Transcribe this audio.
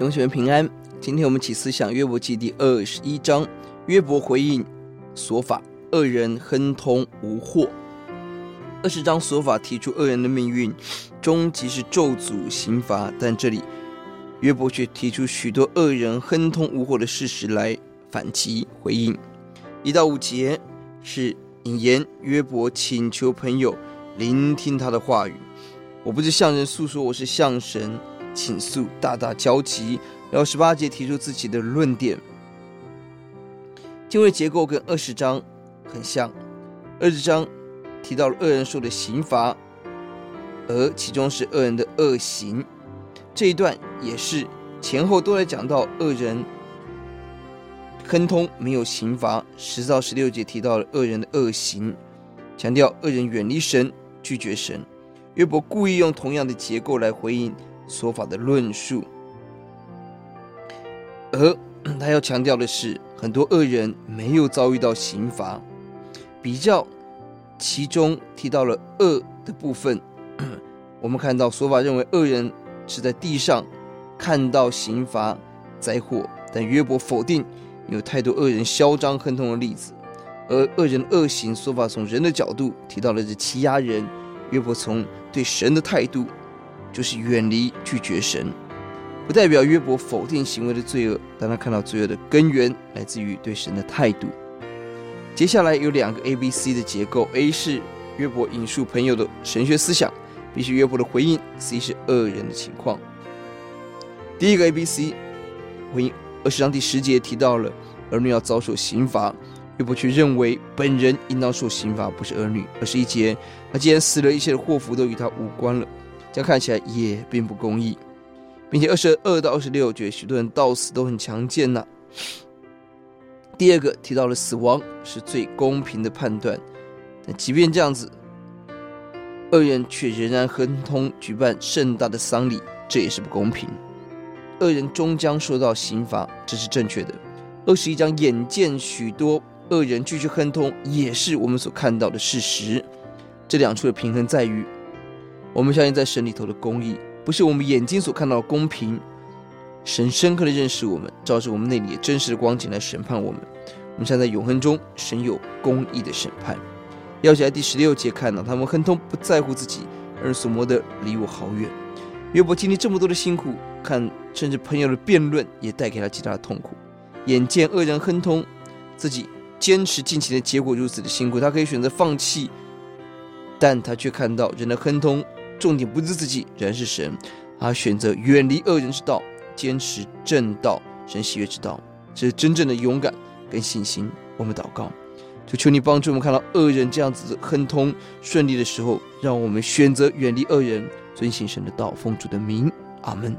永远平安。今天我们起思想约伯记第二十一章，约伯回应琐法，恶人亨通无祸。二十章琐法提出恶人的命运终极是咒诅刑罚，但这里约伯却提出许多恶人亨通无祸的事实来反击回应。一到五节是引言，约伯请求朋友聆听他的话语。我不是向人诉说，我是向神。倾诉，大大焦急。然后十八节提出自己的论点，经文结构跟二十章很像。二十章提到了恶人受的刑罚，而其中是恶人的恶行。这一段也是前后都来讲到恶人亨通没有刑罚。十到十六节提到了恶人的恶行，强调恶人远离神，拒绝神。约伯故意用同样的结构来回应。说法的论述，而 他要强调的是，很多恶人没有遭遇到刑罚。比较其中提到了恶的部分，我们看到说法认为恶人是在地上看到刑罚灾祸，但约伯否定有太多恶人嚣张亨通的例子。而恶人恶行说法从人的角度提到了这欺压人，约伯从对神的态度。就是远离、拒绝神，不代表约伯否定行为的罪恶，但他看到罪恶的根源来自于对神的态度。接下来有两个 A、B、C 的结构：A 是约伯引述朋友的神学思想；B 是约伯的回应；C 是恶人的情况。第一个 A、B、C 回应，二十章第十节提到了儿女要遭受刑罚，约伯却认为本人应当受刑罚，不是儿女。二十一节，他既然死了，一切的祸福都与他无关了。这样看起来也并不公义，并且二十二到二十六节，许多人到死都很强健呐。第二个提到了死亡是最公平的判断，但即便这样子，恶人却仍然亨通举办盛大的丧礼，这也是不公平。恶人终将受到刑罚，这是正确的。二十一章眼见许多恶人继续亨通，也是我们所看到的事实。这两处的平衡在于。我们相信，在神里头的公义，不是我们眼睛所看到的公平。神深刻的认识我们，照着我们内里真实的光景来审判我们。我们现在永恒中，神有公义的审判。要起来第十六节看到，他们亨通不在乎自己，而所谋的离我好远。约伯经历这么多的辛苦，看甚至朋友的辩论也带给他极大的痛苦。眼见恶人亨通，自己坚持进行的结果如此的辛苦，他可以选择放弃，但他却看到人的亨通。重点不是自己，人是神。他选择远离恶人之道，坚持正道，神喜悦之道，这是真正的勇敢跟信心。我们祷告，求求你帮助我们看到恶人这样子亨通顺利的时候，让我们选择远离恶人，遵行神的道，奉主的名，阿门。